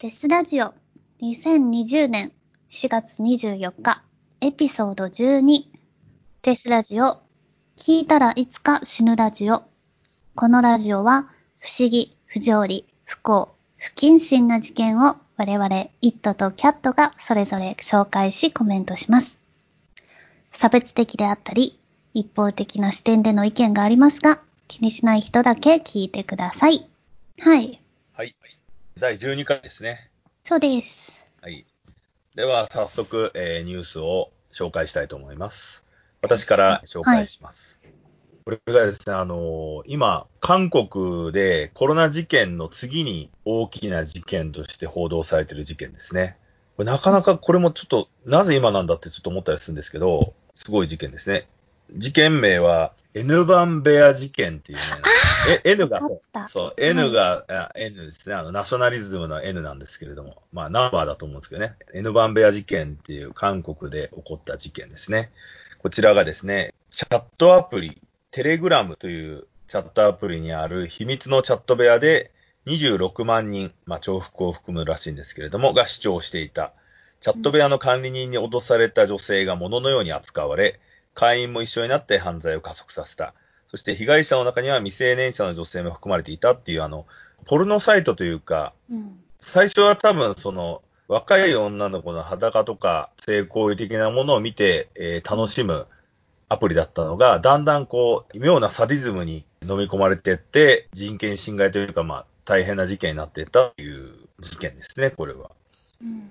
デスラジオ2020年4月24日エピソード12デスラジオ聞いたらいつか死ぬラジオこのラジオは不思議、不条理、不幸、不謹慎な事件を我々イットとキャットがそれぞれ紹介しコメントします。差別的であったり一方的な視点での意見がありますが気にしない人だけ聞いてください。はい。はい。第12回ですね。そうです。はい。では、早速、えーニュースを紹介したいと思います。私から紹介します。これがですね、あのー今、韓国でコロナ事件の次に大きな事件として報道されている事件ですね。これなかなかこれもちょっと、なぜ今なんだってちょっと思ったりするんですけど、すごい事件ですね。事件名は、N 番ベア事件っていうね、え N がそう、N が、あ N ですね。あの、ナショナリズムの N なんですけれども、まあ、ナンバーだと思うんですけどね。N バンベア事件っていう韓国で起こった事件ですね。こちらがですね、チャットアプリ、テレグラムというチャットアプリにある秘密のチャット部屋で26万人、まあ、重複を含むらしいんですけれども、が視聴していた。チャット部屋の管理人に脅された女性が物のように扱われ、会員も一緒になって犯罪を加速させた。そして被害者の中には未成年者の女性も含まれていたっていう、あの、ポルノサイトというか、うん。最初は多分その、若い女の子の裸とか性行為的なものを見て、えー楽しむアプリだったのが、だんだんこう、妙なサディズムに飲み込まれていって、人権侵害というか、まあ、大変な事件になっていったという事件ですね、これは。うん。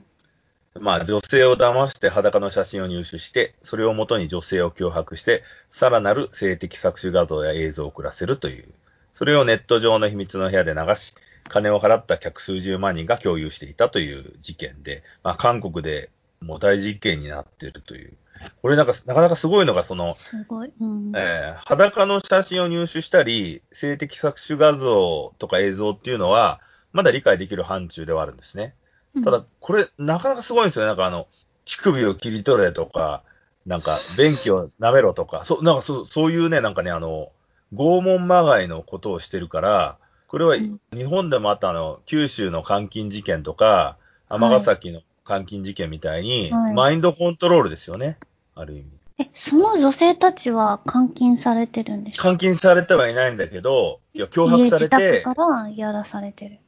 まあ、女性を騙して裸の写真を入手して、それをもとに女性を脅迫して、さらなる性的搾取画像や映像を送らせるという、それをネット上の秘密の部屋で流し、金を払った客数十万人が共有していたという事件で、まあ、韓国でもう大事件になっているという。これなんか、なかなかすごいのが、その、すごい。うん。えー裸の写真を入手したり、性的搾取画像とか映像っていうのは、まだ理解できる範疇ではあるんですね。ただ、これ、なかなかすごいんですよね。なんかあの、乳首を切り取れとか、なんか、便器を舐めろとか、そう、なんかそう、そういうね、なんかね、あの、拷問まがいのことをしてるから、これはうん日本でもあったあの、九州の監禁事件とか、尼崎の監禁事件みたいに、はいマインドコントロールですよね。ある意味。え、その女性たちは監禁されてるんですか？監禁されてはいないんだけど、いや、脅迫されて家自、宅からやらされてる。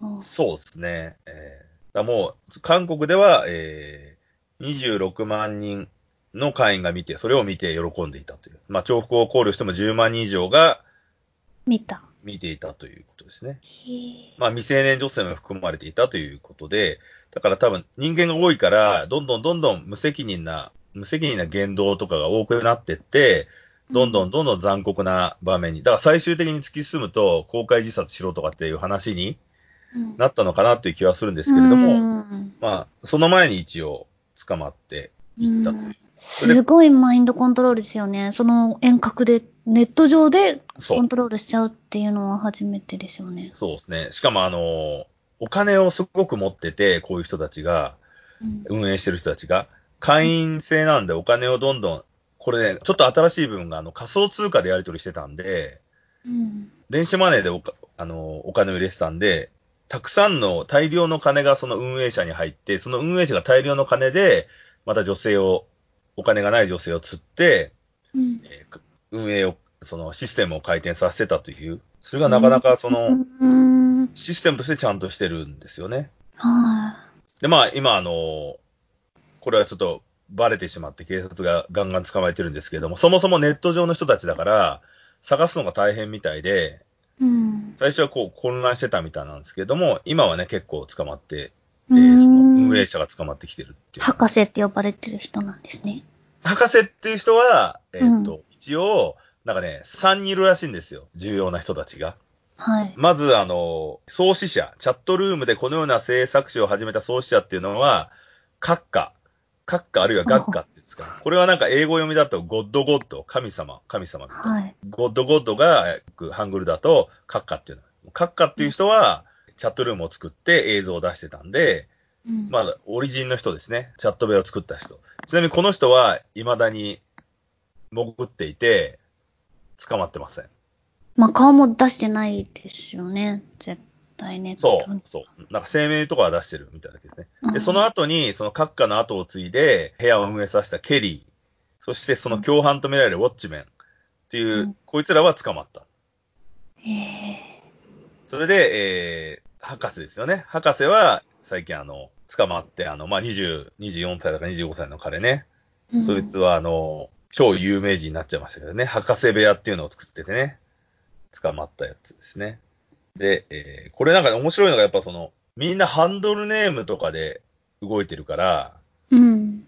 うんそうですね。えーだもう、韓国では、えー、26万人の会員が見て、それを見て喜んでいたという。まあ、重複を考慮しても10万人以上が見た。見ていたということですね。まあ、未成年女性も含まれていたということで、だから多分人間が多いから、どんどんどんどん無責任な、無責任な言動とかが多くなってって、どんどんどんどん残酷な場面に、だから最終的に突き進むと公開自殺しろとかっていう話にうんなったのかなという気はするんですけれども、うんまあ、その前に一応捕まっていったという。うんすごいマインドコントロールですよね。その遠隔で、ネット上でコン。トロールしちゃうっていうのは初めてですよね。そうですね。しかもあの、お金をすごく持ってて、こういう人たちが、うん運営してる人たちが、会員制なんでお金をどんどん、これね、ちょっと新しい部分があの仮想通貨でやり取りしてたんで、うん。電子マネーでおかあのお金を入れてたんで、たくさんの大量の金がその運営者に入って、その運営者が大量の金で、また女性を、お金がない女性を釣って、うん。えー運営を、そのシステムを回転させてたという、それがなかなかその、うん。システムとしてちゃんとしてるんですよね。はで、まあ、今、あの、これはちょっとバレてしまって警察がガンガン捕まえてるんですけれども、そもそもネット上の人たちだから、探すのが大変みたいで、い。うん。最初はこう混乱してたみたいなんですけれども、今はね、結構捕まって、えうーそのん運営者が捕まってきてるっていう。博士って呼ばれてる人なんですね。博士っていう人は、えーっと、う一応、なんかね、3人いるらしいんですよ。重要な人たちが。はい。まず、あの、創始者、チャットルームでこのような性作詞を始めた創始者っていうのは、閣下、閣下あるいは学科ってですか？ね。これはなんか英語読みだと、ゴッドゴッド、神様、神様みたいな。はい。ゴッドゴッドが、えーハングルだと、閣下っていうの。閣下っていう人は、チャットルームを作って映像を出してたんで、うんまあ、オリジンの人ですね。チャット部屋を作った人。ちなみにこの人は、未だに潜っていて、捕まってません。まあ、顔も出してないですよね。絶たいね。そう、そう。なんか声明とかは出してるみたいですね。うんで、その後に、その閣下の後を継いで、部屋を運営させたケリー、そしてその共犯と見られるウォッチメンっていう、うんこいつらは捕まった。へえ。それで、えー、博士ですよね。博士は、最近あの、捕まって、あの、まあ、20、24歳だか25歳の彼ね。うんそいつは、あの、超有名人になっちゃいましたけどね。博士部屋っていうのを作っててね。捕まったやつですね。で、えーこれなんか面白いのがやっぱその、みんなハンドルネームとかで動いてるから、うん。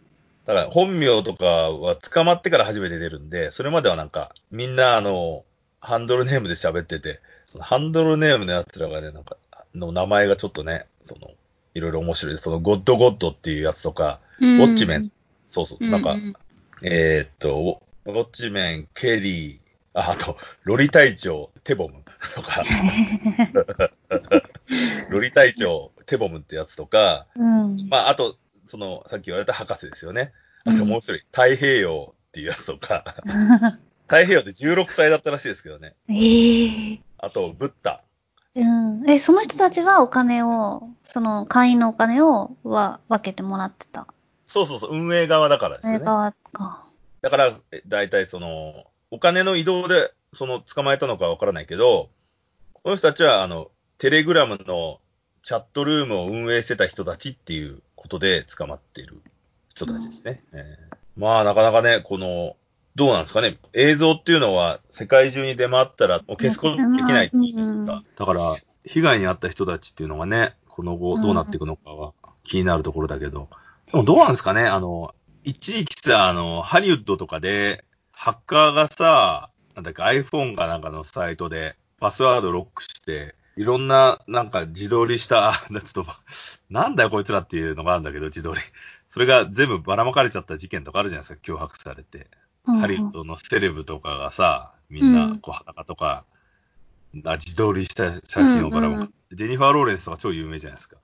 だから本名とかは捕まってから初めて出るんで、それまではなんか、みんなあの、ハンドルネームで喋ってて、そのハンドルネームのやつらがね、なんか、の名前がちょっとね、その、いろいろ面白いです。その、ゴッドゴッドっていうやつとか、ウウォッチメン。そうそう、なんか、うんえーっと、ウォッチメン、ケリー、ああと、ロリ隊長、テボムとか、ロリ隊長、テボムってやつとか、うん。まあ、あと、その、さっき言われた博士ですよね。あともう一人、太平洋っていうやつとか、太平洋って16歳だったらしいですけどね。ええあと、ブッダ。うん。え、その人たちはお金を、その会員のお金をは分けてもらってた。そうそうそう、運営側だからですよね。映画か。だから、え大体その、お金の移動で、その、捕まえたのかわからないけど、この人たちは、あの、テレグラムのチャットルームを運営してた人たちっていうことで捕まっている人たちですね。えーまあ、なかなかね、この、どうなんですかね。映像っていうのは世界中に出回ったらもう消すことできないっていうじゃないですか。だから、被害に遭った人たちっていうのがね、この後どうなっていくのかは気になるところだけど、でもどうなんですかね。あの、一時期さ、あの、ハリウッドとかで、ハッカーがさ、なんだっけ、iPhone かなんかのサイトで、パスワードロックして、いろんな、なんか自撮りした、あちょっと、なんだよこいつらっていうのがあるんだけど、自撮り。それが全部ばらまかれちゃった事件とかあるじゃないですか、脅迫されて。ハリウッドのセレブとかがさ、みんな、こう、裸とか、あ自撮りした写真をばらまく。ジェニファー・ローレンスとか超有名じゃないですか。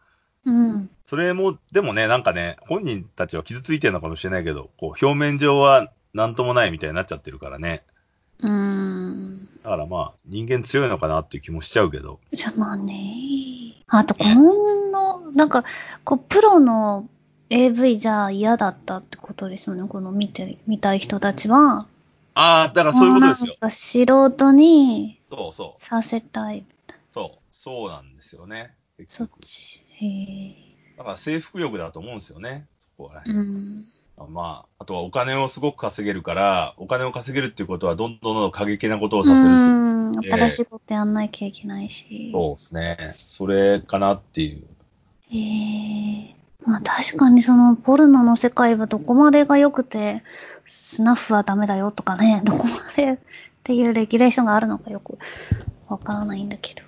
うん。それも、でもね、なんかね、本人たちは傷ついてるのかもしれないけど、こう、表面上はなんともないみたいになっちゃってるからね。うん。だからまあ、人間強いのかなっていう気もしちゃうけど。じゃ、まあね。あと、この、なんか、こう、プロの AV じゃ嫌だったってことですよね。この見て、見たい人たちは。ああ、だからそういうことですよも。なんか素人にそうそう。させたい。そう。そうなんですよね。結そっ局。ち。へえ。だから征服力だと思うんですよね。そこはね。うん。まあ、あとはお金をすごく稼げるから、お金を稼げるっていうことは、どんどんどん過激なことをさせるっていう。新しいことやんなきゃいけないし。そうですね。それかなっていう。へえ。まあ確かにそのポルノの世界はどこまでが良くて、スナッフはダメだよとかね、どこまでっていうレギュレーションがあるのかよくわからないんだけど。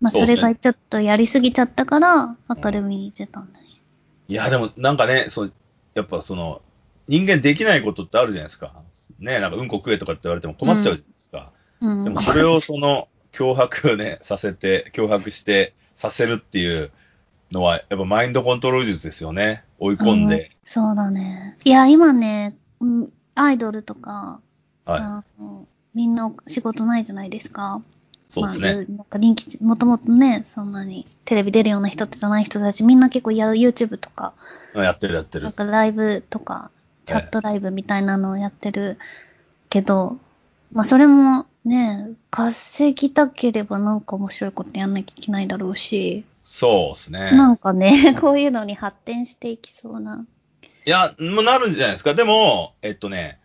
まあそれがちょっとやりすぎちゃったから、アカデミーに出たんだね。いや、でもなんかね、そう、やっぱその、人間できないことってあるじゃないですか。ね、なんかうんこ食えとかって言われても困っちゃうじゃないですか。うん。でもそれをその、脅迫ね、させて、脅迫して、させるっていうのは、やっぱマインドコントロール術ですよね。追い込んで。そうだね。いや、今ね、うんアイドルとか、はい。みんな仕事ないじゃないですか。そうですね。まあなんか人気、もともとね、そんなにテレビ出るような人じゃない人たち、みんな結構や YouTube とか、やってるやってるなん。かライブとか、チャットライブみたいなのをやってるけど、まあそれもね、稼ぎたければなんか面白いことやんなきゃいけないだろうし、そうですね。なんかね、こういうのに発展していきそうな。いや、もうなるんじゃないですか。でも、えっとね、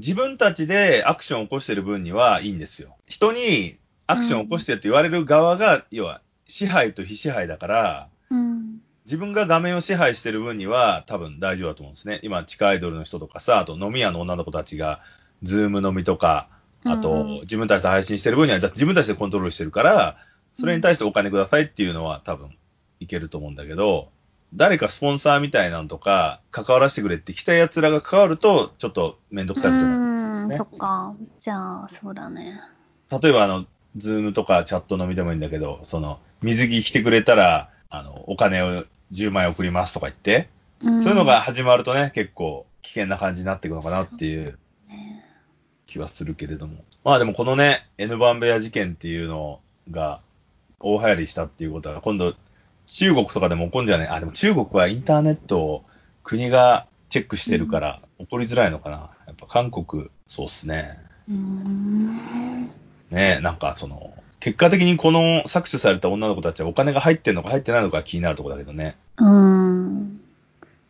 自分たちでアクションを起こしてる分にはいいんですよ。人にアクションを起こしてって言われる側が、要は支配と非支配だから、うん。自分が画面を支配してる分には多分大丈夫だと思うんですね。今、地下アイドルの人とかさ、あと飲み屋の女の子たちが、ズーム飲みとか、あと、うん自分たちで配信してる分には、自分たちでコントロールしてるから、それに対してお金くださいっていうのは多分いけると思うんだけど、誰かスポンサーみたいなのとか、関わらせてくれって来た奴らが関わると、ちょっとめんどくさいことになるんですねうん、そ。っか。じゃあ、そうだね。例えば、あの、ズームとかチャット飲みでもいいんだけど、その、水着着てくれたら、あの、お金を10万円送りますとか言って、うん、そういうのが始まるとね、結構危険な感じになっていくのかなっていうね気はするけれども。まあでもこのね、N バンベア事件っていうのが、大流行りしたっていうことは、今度、中国とかでも起こんじゃない？あ、でも中国はインターネットを国がチェックしてるから、起こりづらいのかな。やっぱ韓国、そうっすね。うーん。ねなんかその、結果的にこの搾取された女の子たちはお金が入ってんのか入ってないのか気になるところだけどね。うーん。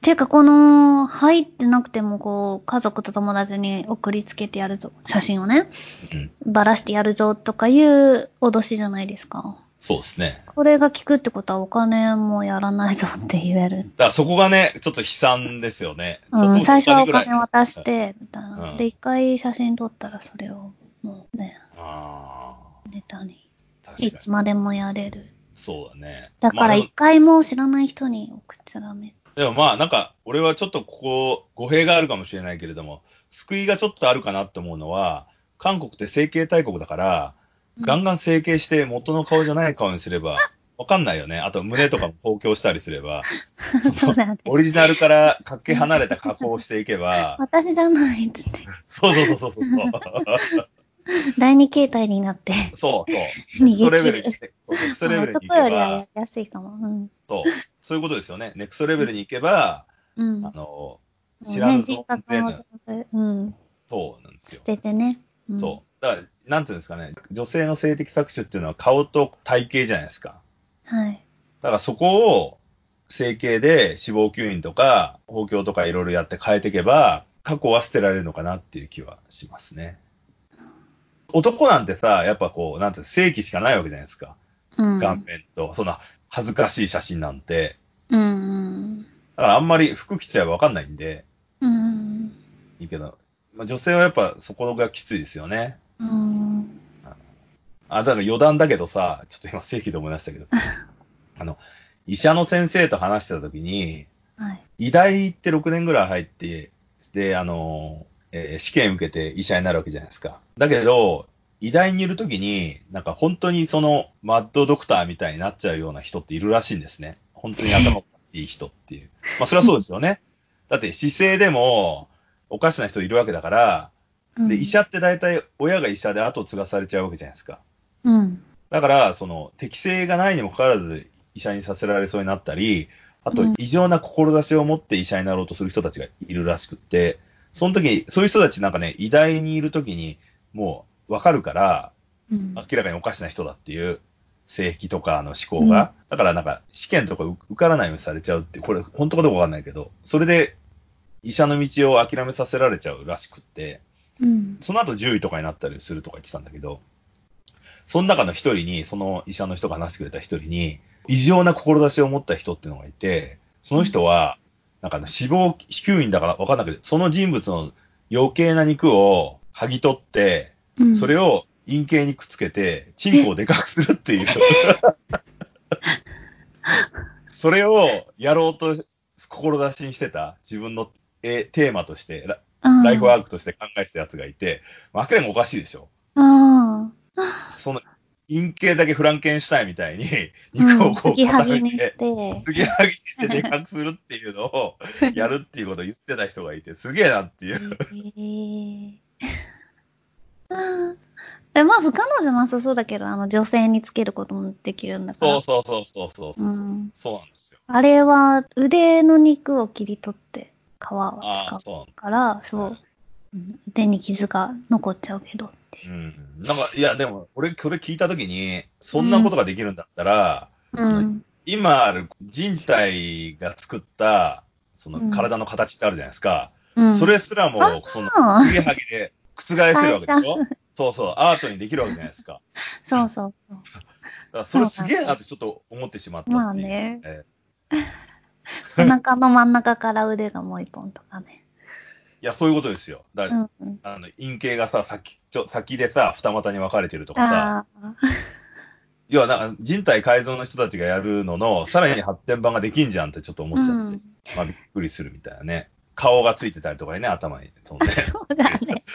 ていうか、この、入ってなくても、こう、家族と友達に送りつけてやるぞ、写真をね、うん。ばらしてやるぞとかいう脅しじゃないですか。そうですね。これが効くってことはお金もやらないぞ って言える。だからそこがね、ちょっと悲惨ですよね。うん、最初はお金渡して、みたいな。うんで、一回写真撮ったらそれを、もうね、あネタに。いつ。までもやれる。そうだね。だからまあ一回も知らない人に送っちゃダメ。でもまあなんか、俺はちょっとここ、語弊があるかもしれないけれども、救いがちょっとあるかなって思うのは、韓国って整形大国だから、ガンガン整形して元の顔じゃない顔にすれば、わかんないよね。あと胸とかも公表したりすれば。オリジナルからかけ離れた加工をしていけば、私じゃないっつって。そうそうそうそうそう。第二形態になって。そうそう。ネクストレベルに、逃そうネクストレベルに行けばりはや、りやすいかも。うん。そう、そういうことですよね。ネクストレベルに行けば、うん。あの、知らぬね、人存ぜ格もぬ、うん。そうなんですよ捨。ててね。うん、そう。だから、なんていうんですかね、女性の性的搾取っていうのは顔と体型じゃないですか。はい。だからそこを整形で脂肪吸引とか、包協とかいろいろやって変えていけば、過去は捨てられるのかなっていう気はしますね。男なんてさ、やっぱこう、なんて正規しかないわけじゃないですか。うん。顔面と、そんな恥ずかしい写真なんて。うんうん。だからあんまり服着ちゃえばわかんないんで、うん。いいけど、まあ、女性はやっぱそこがきついですよね。うん。あ、だから余談だけどさ、ちょっと今正規で思い出したけど、あの、医者の先生と話してた時に、はい。医大行って6年ぐらい入って、で、あの、えー試験受けて医者になるわけじゃないですか。だけど、医大にいる時に、なんか本当にその、マッドドクターみたいになっちゃうような人っているらしいんですね。本当に頭おかしい人っていう。まあ、それはそうですよね。だって姿勢でも、おかしな人いるわけだから、で、医者って大体親が医者で後継がされちゃうわけじゃないですか。うん。だから、その、適性がないにもかかわらず医者にさせられそうになったり、あとうん、異常な志を持って医者になろうとする人たちがいるらしくって、その時に、そういう人たちなんかね、医大にいる時に、もう、わかるから、うん。明らかにおかしな人だっていう、性癖とかの思考が。だからなんか、試験とか受受からないようにされちゃうって、これ、本当かどうかわかんないけど、それで、医者の道を諦めさせられちゃうらしくって、うん。その後獣医とかになったりするとか言ってたんだけど、その中の一人に、その医者の人が話してくれた一人に、異常な志を持った人っていうのがいて、その人は、なんかあの脂肪吸引だから分かんなくて、その人物の余計な肉を剥ぎ取って、うん。それを陰茎にくっつけて、チンコをでかくするっていう。それをやろうと志にしてた自分のえテーマとして、ラうん、ライフワークとして考えてたやつがいて、まあ、明らかにおかしいでしょ。うん。その、陰茎だけフランケンシュタインみたいに、肉をこう固めてて。継ぎはぎしてでかくするっていうのを やるっていうことを言ってた人がいて、すげえなっていう。へーでまあ不可能じゃなさそうだけど、あの女性につけることもできるんだから。そうそうそうそうそうそう、うんそうなんですよ。あれは腕の肉を切り取って皮を使うから、そう、うん腕に傷が残っちゃうけどっていう。うん。なんか、いや、でも、俺、これ聞いたときに、そんなことができるんだったら、うそのん。今ある人体が作った、そうんの体の形ってあるじゃないですか。うん、それすらもあ、その、あ継ぎはぎで覆せるわけでしょ？そうそう、アートにできるわけじゃないですか。そうそうそう。だからそれすげえなってちょっと思ってしまったまあっていう。ね。え お腹の真ん中から腕がもう一本とかね。いや、そういうことですよ。だうんうん。あの陰茎がさ、先ちょ先でさ、二股に分かれてるとかさ。要はなんか人体改造の人たちがやるのの、さらに発展版ができんじゃんってちょっと思っちゃって、まあびっくりするみたいなね。顔がついてたりとかね、頭に。そうね。そうだね。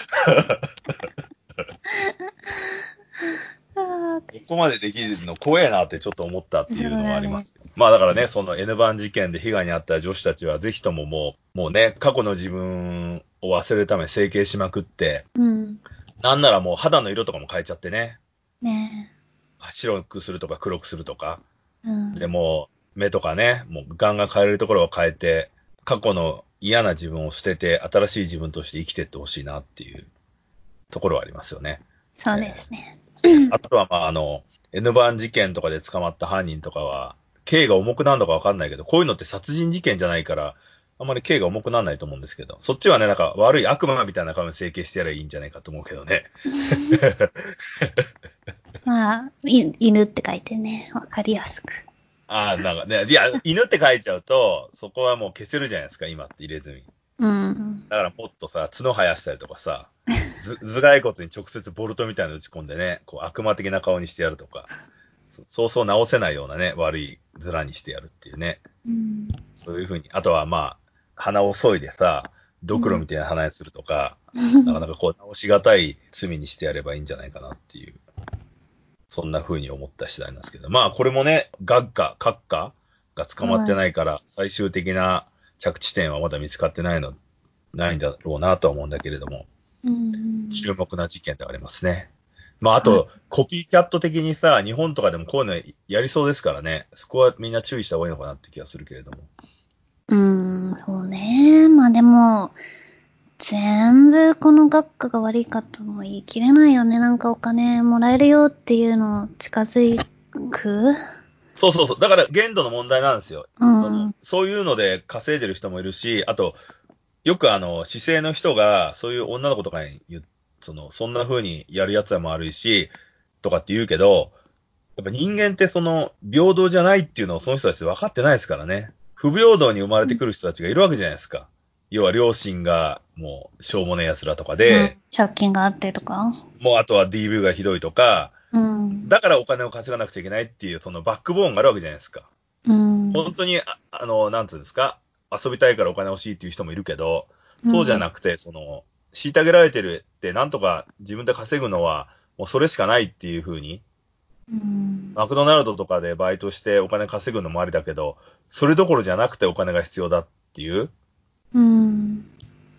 あここまでできるの怖えなってちょっと思ったっていうのがあります。まあだからね、その N 番事件で被害に遭った女子たちはぜひとももう、もうね、過去の自分を忘れるために整形しまくって、ーうん。なんならもう肌の色とかも変えちゃってね。ね白くするとか黒くするとか、うん。でもう目とかね、もうガンガン変えれるところを変えて、過去の嫌な自分を捨てて、新しい自分として生きていってほしいなっていうところはありますよね。そうですね。あとは、まあ、あの、N 番事件とかで捕まった犯人とかは、刑が重くなるのかわかんないけど、こういうのって殺人事件じゃないから、あんまり刑が重くならないと思うんですけど、そっちはね、なんか悪い悪魔みたいな顔に整形してやればいいんじゃないかと思うけどね。まあ、い犬って書いてね、わかりやすく。ああ、なんかね、いや、犬って書いちゃうと、そこはもう消せるじゃないですか、今って入れ墨。うん。だからもっとさ、角生やしたりとかさ、ず頭蓋骨に直接ボルトみたいなの打ち込んでね、こう悪魔的な顔にしてやるとか、そそうそう直せないようなね、悪い面にしてやるっていうね。うん。そういうふうに。あとはまあ、鼻を削いでさ、ドクロみたいな鼻にするとか、なかなかこう直しがたい罪にしてやればいいんじゃないかなっていう、そんな風に思った次第なんですけど。まあこれもね、学科、閣下が捕まってないから、最終的な着地点はまだ見つかってないの、ないんだろうなとは思うんだけれども、うん。注目な事件ではありますね。まああと、コピーキャット的にさ、日本とかでもこういうのやりそうですからね、そこはみんな注意した方がいいのかなって気がするけれども。うん、そうね。まあでも、全部この学科が悪いかとも言い切れないよね。なんかお金もらえるよっていうのを近づく？そうそうそう。だから限度の問題なんですよ。うんそのそういうので稼いでる人もいるし、あと、よくあの、姿勢の人が、そういう女の子とかに言う、その、そんな風にやるやつはもあるし、とかって言うけど、やっぱ人間ってその、平等じゃないっていうのをその人たち分かってないですからね。不平等に生まれてくる人たちがいるわけじゃないですか。要は両親がもう、しょうもねえ奴らとかで、うん借金があってとか。もうあとは DV がひどいとか、うん。だからお金を稼がなくちゃいけないっていう、そのバックボーンがあるわけじゃないですか。うん。本当に、ああの、なんつうんですか、遊びたいからお金欲しいっていう人もいるけど、そうじゃなくて、その、虐げられてるって、なんとか自分で稼ぐのは、もうそれしかないっていう風に、うん。マクドナルドとかでバイトしてお金稼ぐのもありだけど、それどころじゃなくてお金が必要だっていう、うん。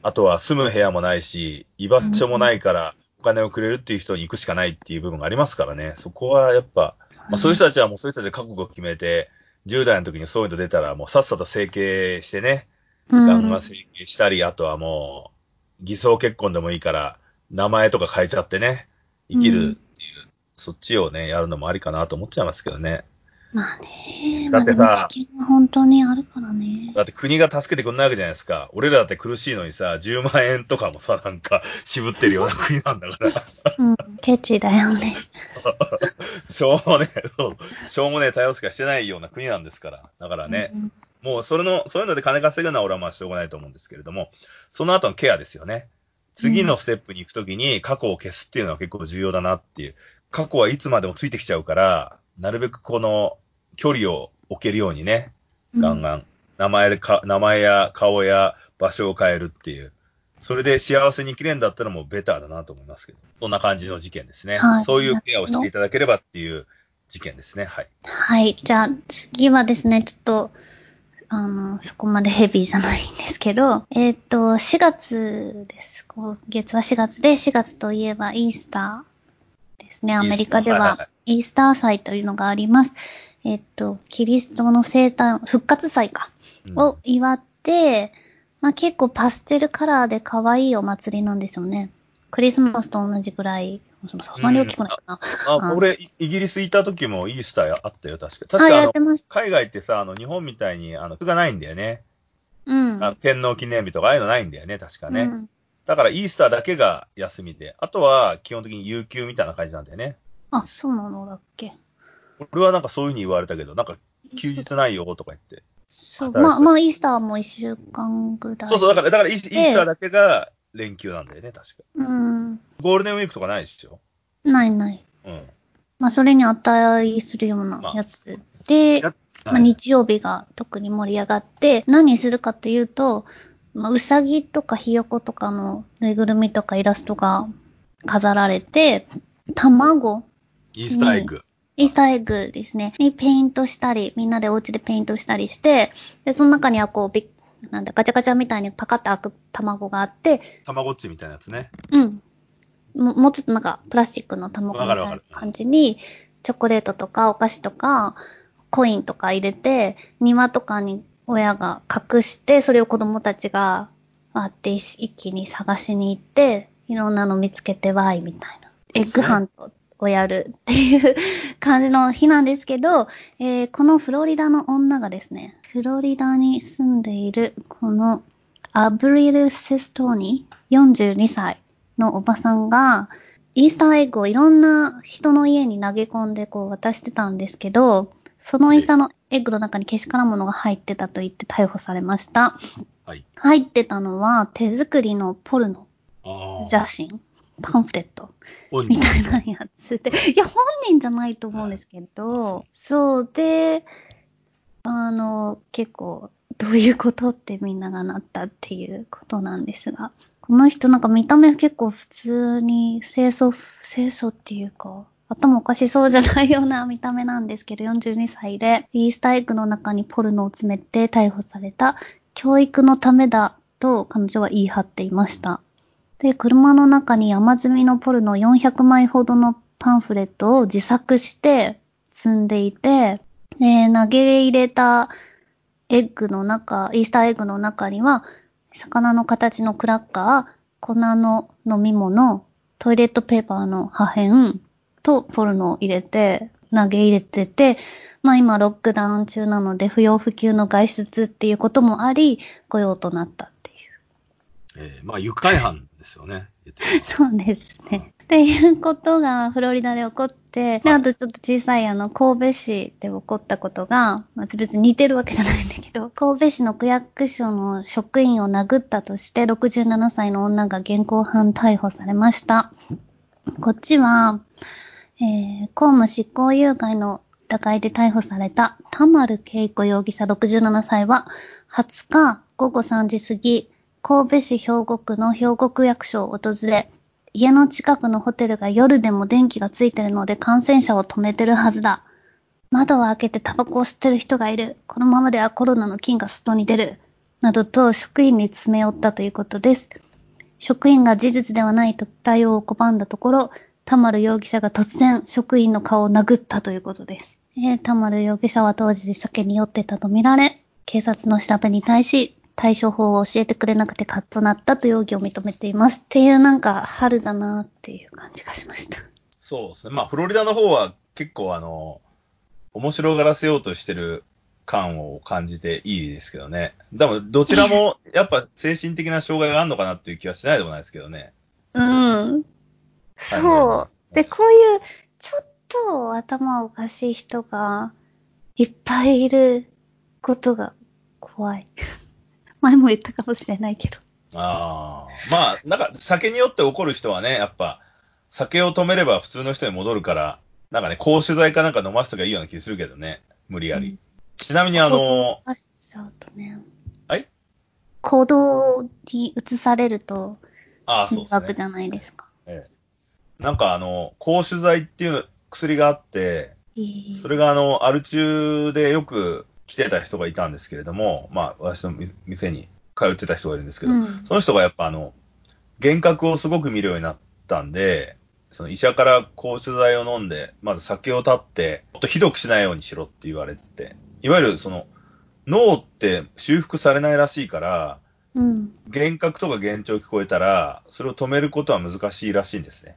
あとは住む部屋もないし、居場所もないから、お金をくれるっていう人に行くしかないっていう部分がありますからね。そこはやっぱ、まあ、そういう人たちはもうそういう人たちで覚悟を決めて、10代の時にそういうの出たら、もうさっさと整形してね、うん、ガンガン整形したり、あとはもう、偽装結婚でもいいから、名前とか変えちゃってね、生きるっていう、そっちをね、やるのもありかなと思っちゃいますけどね。まあね。だってさ本当にあるからね。だって国が助けてくんないわけじゃないですか。俺らだって苦しいのにさ、10万円とかもさ、なんか、渋ってるような国なんだから。うん。ケチだよね。しょうもねえ、そう、しょうもねえ対応しかしてないような国なんですから。だからね、うんもうそれの、そういうので金稼ぐのは俺はまあしょうがないと思うんですけれども、その後のケアですよね。次のステップに行くときに過去を消すっていうのは結構重要だなっていう。過去はいつまでもついてきちゃうから、なるべくこの距離を置けるようにね、ガンガン、名前でか、名前や顔や場所を変えるっていう。それで幸せに生きれるんだったらもうベターだなと思いますけど。そんな感じの事件ですね。はいそういうケアをしていただければっていう事件ですね。はい。はい。じゃあ、次はですね、ちょっと、あの、そこまでヘビーじゃないんですけど、えっ、と、4月です。今月は4月で、4月といえばイースターですね。アメリカではイースター祭というのがあります。えっ、と、キリストの生誕、復活祭か、うんを祝って、まあ結構パステルカラーで可愛いお祭りなんですよね。クリスマスと同じぐらい、そそんなに大きくないかな。あ、俺、イイギリス行った時もイースターあったよ、確か。確あ、か。海外ってさ、あの、日本みたいに、あの、区がないんだよね。うん。あの天皇記念日とか、ああいうのないんだよね、確かね。うんだから、イースターだけが休みで、あとは基本的に有給みたいな感じなんだよね。あ、そうなのだっけ。俺はなんかそういうふうに言われたけど、なんか休日ないよとか言って。そう、まあ、まあ、イースターも一週間ぐらい。そうそう、だから、だからイースターだけが連休なんだよね、確か。うん。ゴールデンウィークとかないでしょ？ないない。うん。まあ、それに値するようなやつで、やまあ、日曜日が特に盛り上がって、何するかというと、まあ、うさぎとかひよことかのぬいぐるみとかイラストが飾られて、卵イースターエッグ。イースターエッグですね。にペイントしたり、みんなでお家でペイントしたりして、で、その中にはこう、びなんだ、ガチャガチャみたいにパカッて開く卵があって、たまごっちみたいなやつね。うん。ももうちょっとなんか、プラスチックの卵みたいな感じに、チョコレートとかお菓子とか、コインとか入れて、庭とかに親が隠して、それを子供たちが、あって一気に探しに行って、いろんなの見つけてわいみたいな。エッグハントをやるっていう感じの日なんですけど、えーこのフロリダの女がですね、フロリダに住んでいるこのアブリル・セストーニ、42歳のおばさんが、イースターエッグをいろんな人の家に投げ込んでこう渡してたんですけど、そのイースターのエッグの中にけしからんものが入ってたと言って逮捕されました。はい。入ってたのは手作りのポルノ。写真、パンフレット。みたいなやつで、い。や、本人じゃないと思うんですけど、そうで、あの、結構、どういうことってみんながなったっていうことなんですが、この人なんか見た目結構普通に清楚、清楚っていうか、頭おかしそうじゃないような見た目なんですけど、42歳で、イースターエッグの中にポルノを詰めて逮捕された、教育のためだと彼女は言い張っていました。で、車の中に山積みのポルノ400枚ほどのパンフレットを自作して積んでいて、で、投げ入れたエッグの中、イースターエッグの中には、魚の形のクラッカー、粉の飲み物、トイレットペーパーの破片とポルノを入れて、投げ入れてて、まあ今ロックダウン中なので不要不急の外出っていうこともあり、御用となったっていう。えーまあ、愉快犯ですよね。そうですね。っていうことがフロリダで起こって、で、あとちょっと小さいあの、神戸市で起こったことが、まあ、別に似てるわけじゃないんだけど、神戸市の区役所の職員を殴ったとして、67歳の女が現行犯逮捕されました。こっちは、えー、公務執行誘拐の疑いで逮捕された田丸恵子容疑者67歳は、20日午後3時過ぎ、神戸市兵庫区の兵庫区役所を訪れ、家の近くのホテルが夜でも電気がついてるので感染者を止めてるはずだ。窓を開けてタバコを吸ってる人がいる。このままではコロナの菌が外に出る。などと職員に詰め寄ったということです。職員が事実ではないと対応を拒んだところ、田丸容疑者が突然職員の顔を殴ったということです。えー田丸容疑者は当時酒に酔ってたとみられ、警察の調べに対し、対処法を教えてくれなくてカッとなったと容疑を認めています。っていうなんか春だなっていう感じがしました。そうですね。まあ、フロリダの方は結構あの、面白がらせようとしてる感を感じていいですけどね。でも、どちらもやっぱ精神的な障害があるのかなっていう気はしないでもないですけどね。うん。そう。で、こういう、ちょっと頭おかしい人がいっぱいいることが怖い。前も言ったかもしれないけど。ああ。まあ、なんか酒によって起こる人はね、やっぱ、酒を止めれば普通の人に戻るから、なんかね、抗酒剤かなんか飲ませた方がいいような気するけどね。無理やり。うんちなみにあの、ね。はい？行動に移されるとああ、そうですねじ。ゃないですか。ええなんかあの、抗酒剤っていう薬があって、えーそれがあの、アル中でよく来てた人がいたんですけれども、まあ、私のみ店に通ってた人がいるんですけど、うんその人がやっぱあの、幻覚をすごく見るようになったんで、その医者から抗酒剤を飲んで、まず酒を断って、もっとひどくしないようにしろって言われてて、いわゆるその、脳って修復されないらしいから、うん。幻覚とか幻聴聞こえたら、それを止めることは難しいらしいんですね。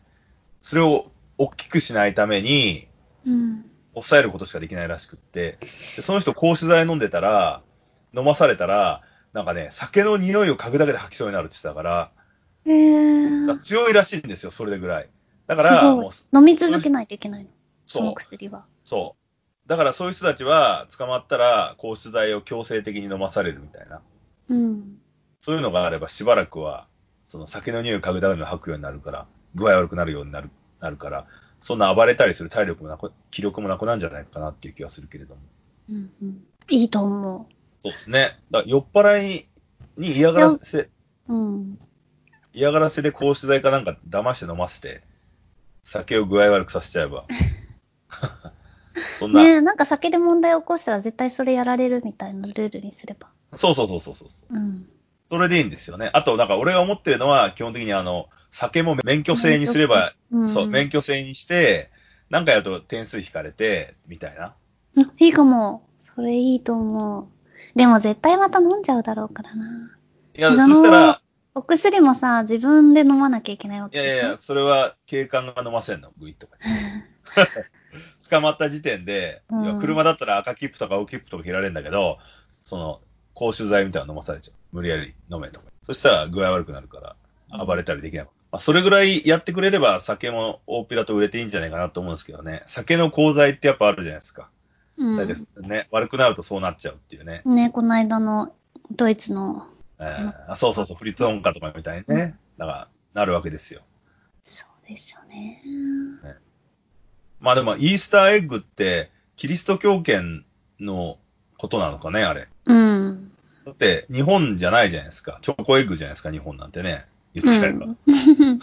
それを大きくしないために、うん。抑えることしかできないらしくって、でその人、抗酒剤飲んでたら、飲まされたら、なんかね、酒の匂いを嗅ぐだけで吐きそうになるって言ってたから、えーだから強いらしいんですよ、それぐらい。だかすら、もう、飲み続けないといけないの？そのそう、薬は。そう。だからそういう人たちは、捕まったら、抗酒剤を強制的に飲まされるみたいな。うん。そういうのがあれば、しばらくは、その酒の匂いを嗅ぐだけで吐くようになるから、具合悪くなるようになる、なるから、そんな暴れたりする体力もなく、気力もなくなるんじゃないかなっていう気がするけれども。うんうん。いいと思そうですね。だ酔っ払いに嫌がらせ、う。うん。嫌がらせで抗酒剤かなんか騙して飲ませて、酒を具合悪くさせちゃえば。そんな、ねえ、なんか酒で問題起こしたら絶対それやられるみたいなルールにすれば。そうそうそうそうそう。うん。それでいいんですよね。あと、なんか俺が思ってるのは、基本的にあの、酒も免許制にすれば、うん、そう、免許制にして、なんかやると点数引かれて、みたいな。うんいいかも。それいいと思う。でも絶対また飲んじゃうだろうからな。いや、そしたら、お薬もさ、自分で飲まなきゃいけないわいけいやいや、それは警官が飲ませんの、グイッとか。捕まった時点で、うん車だったら赤切符とか青切符とか切られるんだけど、その、公衆剤みたいなの飲まされちゃう。無理やり飲めとか。そしたら具合悪くなるから、暴れたりできない。まあ、それぐらいやってくれれば酒も大っぴらと売れていいんじゃないかなと思うんですけどね。酒の功罪ってやっぱあるじゃないですか。うん。大体ね、悪くなるとそうなっちゃうっていうね。ね、この間のドイツの、えーあそうそうそう、フリッツ音歌とかみたいにね。だから、なるわけですよ。そうですよね。まあでも、イースターエッグって、キリスト教圏のことなのかね、あれ。うん。だって、日本じゃないじゃないですか。チョコエッグじゃないですか、日本なんてね。言っちゃえば。うん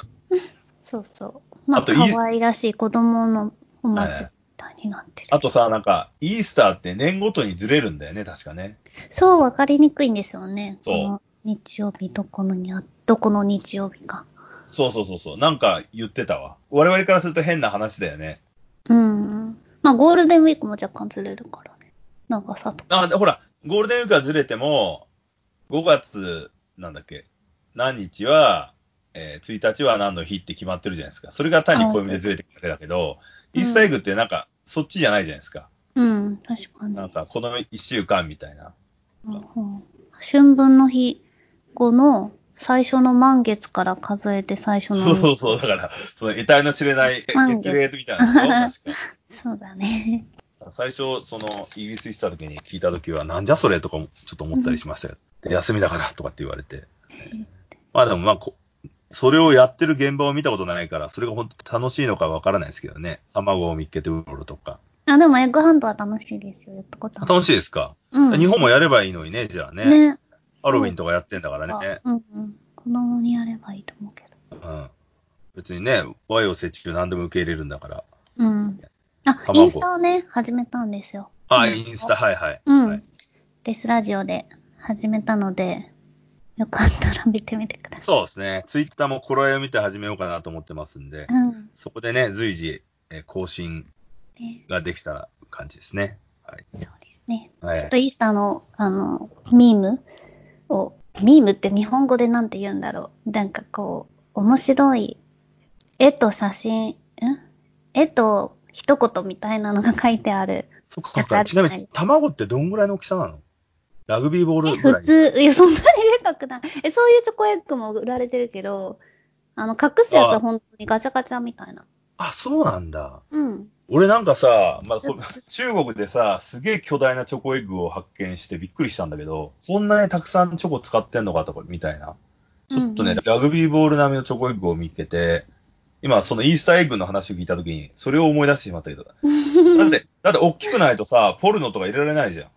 そうそう。まあ、あと可愛らしい子供のお祭りになってる。あとさ、なんか、イースターって年ごとにずれるんだよね、確かね。そう、わかりにくいんですよね。そう日曜日、どこのにあ、どこの日曜日か。そうそうそうそう。なんか言ってたわ。我々からすると変な話だよね。うん。まあ、ゴールデンウィークも若干ずれるからね。長さとか。あ、でほら、ゴールデンウィークがずれても、5月、なんだっけ、何日は、えー1日は何の日って決まってるじゃないですか。それが単に暦でずれてくるだけだけど、うんイースターエッグってなんか、そっちじゃないじゃないですか。うん、確かに。なんか、この1週間みたいな。うんうん春分の日後の最初の満月から数えて最初のそうそうそう。だから、その得体の知れない満月月齢みたいな。そうだね。最初、その、イギリス行ってた時に聞いた時は、なんじゃそれとかもちょっと思ったりしましたよ。で休みだからとかって言われて。まあでもまあこ、それをやってる現場を見たことないから、それが本当楽しいのかわからないですけどね。卵を見っけてうろうろとか。あ、でもエッグハンドは楽しいですよ。やったこと。楽しいですか、うん。日本もやればいいのにね、じゃあね。ね。ハロウィンとかやってんだからね。うんうん。子供にやればいいと思うけど。うん。別にね、和洋折衷何でも受け入れるんだから。うん。あ、卵インスタをね、始めたんですよ。あ、うんインスタ、はいはい。うん。はいデスラジオで始めたので、よかったら見てみてください。そうですね。ツイッターも頃合いを見て始めようかなと思ってますんで、うん。そこでね、随時、えー更新ね、ができたら感じですね。はい。そうですね。はいちょっとイースターの、あの、ミームを、ミームって日本語でなんて言うんだろう。なんかこう、面白い絵と写真、ん？絵と一言みたいなのが書いてある。そっかちなみに、卵ってどんぐらいの大きさなの？ラグビーボーえルぐらい。普通、いや、そんなにでかくない。え、そういうチョコエッグも売られてるけど、あの、隠すやつあは本当にガチャガチャみたいな。あ、そうなんだ。うん。俺なんかさ、まあ、中国でさ、すげえ巨大なチョコエッグを発見してびっくりしたんだけど、こんなにたくさんチョコ使ってんのかとか、みたいな。ちょっとね、うんうんラグビーボール並みのチョコエッグを見つけて、今、そのイースターエッグの話を聞いたときに、それを思い出してしまったけど。だって、だって大きくないとさ、ポルノとか入れられないじゃん。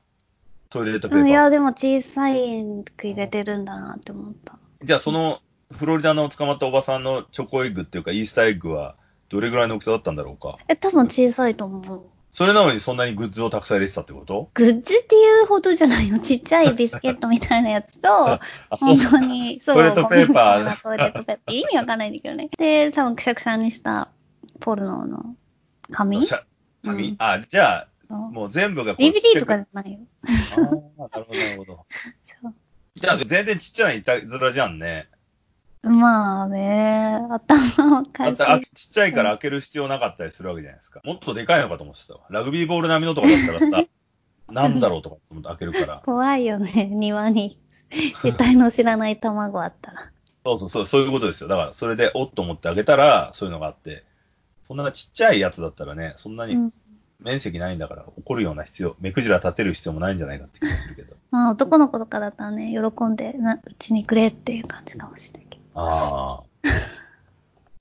トイレットペーパー。うんいや、でも小さいく入れてるんだなって思った。じゃあ、その、フロリダの捕まったおばさんのチョコエッグっていうか、イースターエッグは、どれぐらいの大きさだったんだろうか？え、多分小さいと思う。それなのにそんなにグッズをたくさん入れてたってこと？グッズっていうほどじゃないよ。ちっちゃいビスケットみたいなやつと、本当に、そう、トイレットペーパートイレットペーパー。意味わかんないんだけどね。で、多分くしゃくしゃにしたポルノの紙？紙、うんあ、じゃあ、もう全部がこうちっち DVD とかじゃないよ。ああ、なるほど、なるほど。じゃあ、全然ちっちゃないたずらじゃんね。まあね、頭をだ返って。ちっちゃいから開ける必要なかったりするわけじゃないですか。もっとでかいのかと思ってたわ。ラグビーボール並みのとかだったらさ、なんだろうとか思って開けるから。怖いよね、庭に。得体の知らない卵あったら。そうそうそう、そういうことですよ。だから、それで、おっと思って開けたら、そういうのがあって、そんなちっちゃいやつだったらね、そんなにうん。面積ないんだから、怒るような必要、目くじら立てる必要もないんじゃないかって気がするけど。まあ男の子とかだったらね、喜んで、な、うちにくれっていう感じかもしれないけど。ああ。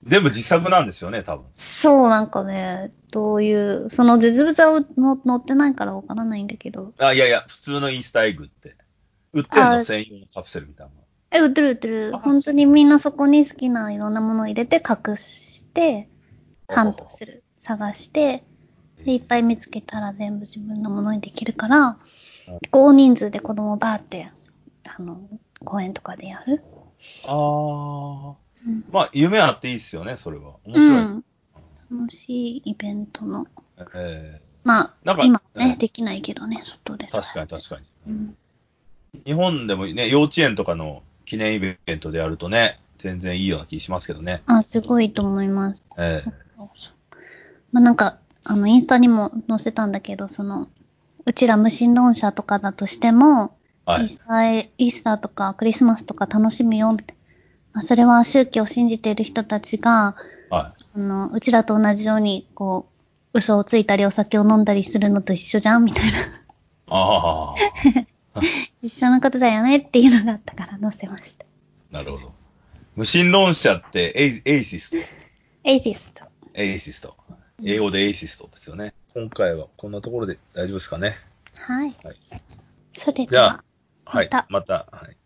全部自作なんですよね、多分。そう、なんかね、どういう、その実物はの載ってないからわからないんだけど。あ、いやいや、普通のイースターエッグって。売ってんのあ専用のカプセルみたいなの。え、売ってる売ってる。あ本当にみんなそこに好きないろんなものを入れて隠して、ハントする。探して、で、いっぱい見つけたら全部自分のものにできるからうん、大人数で子供バーって、あの、公園とかでやる。ああ。うん。まあ、夢あっていいっすよね、それは。面白い。うん。楽しいイベントの。えまあ、なんか今ね、うんできないけどね、外でー。確かに確かに。うん。日本でもね、幼稚園とかの記念イベントでやるとね、全然いいような気しますけどね。あ、すごいと思います。ええまあなんか、あの、インスタにも載せたんだけど、その、うちら無神論者とかだとしても、はい。イースター、イースターとかクリスマスとか楽しむよ、みたいな。まあ、それは宗教を信じている人たちが、はあの、うちらと同じように、こう、嘘をついたりお酒を飲んだりするのと一緒じゃんみたいな。い。ああ、一緒のことだよねっていうのがあったから載せました。なるほど。無神論者って a-atheist？atheist。atheist。英語で atheist ですよね。今回はこんなところで大丈夫ですかね。はい。はい。それじゃではあ、、はい。またまた、はい。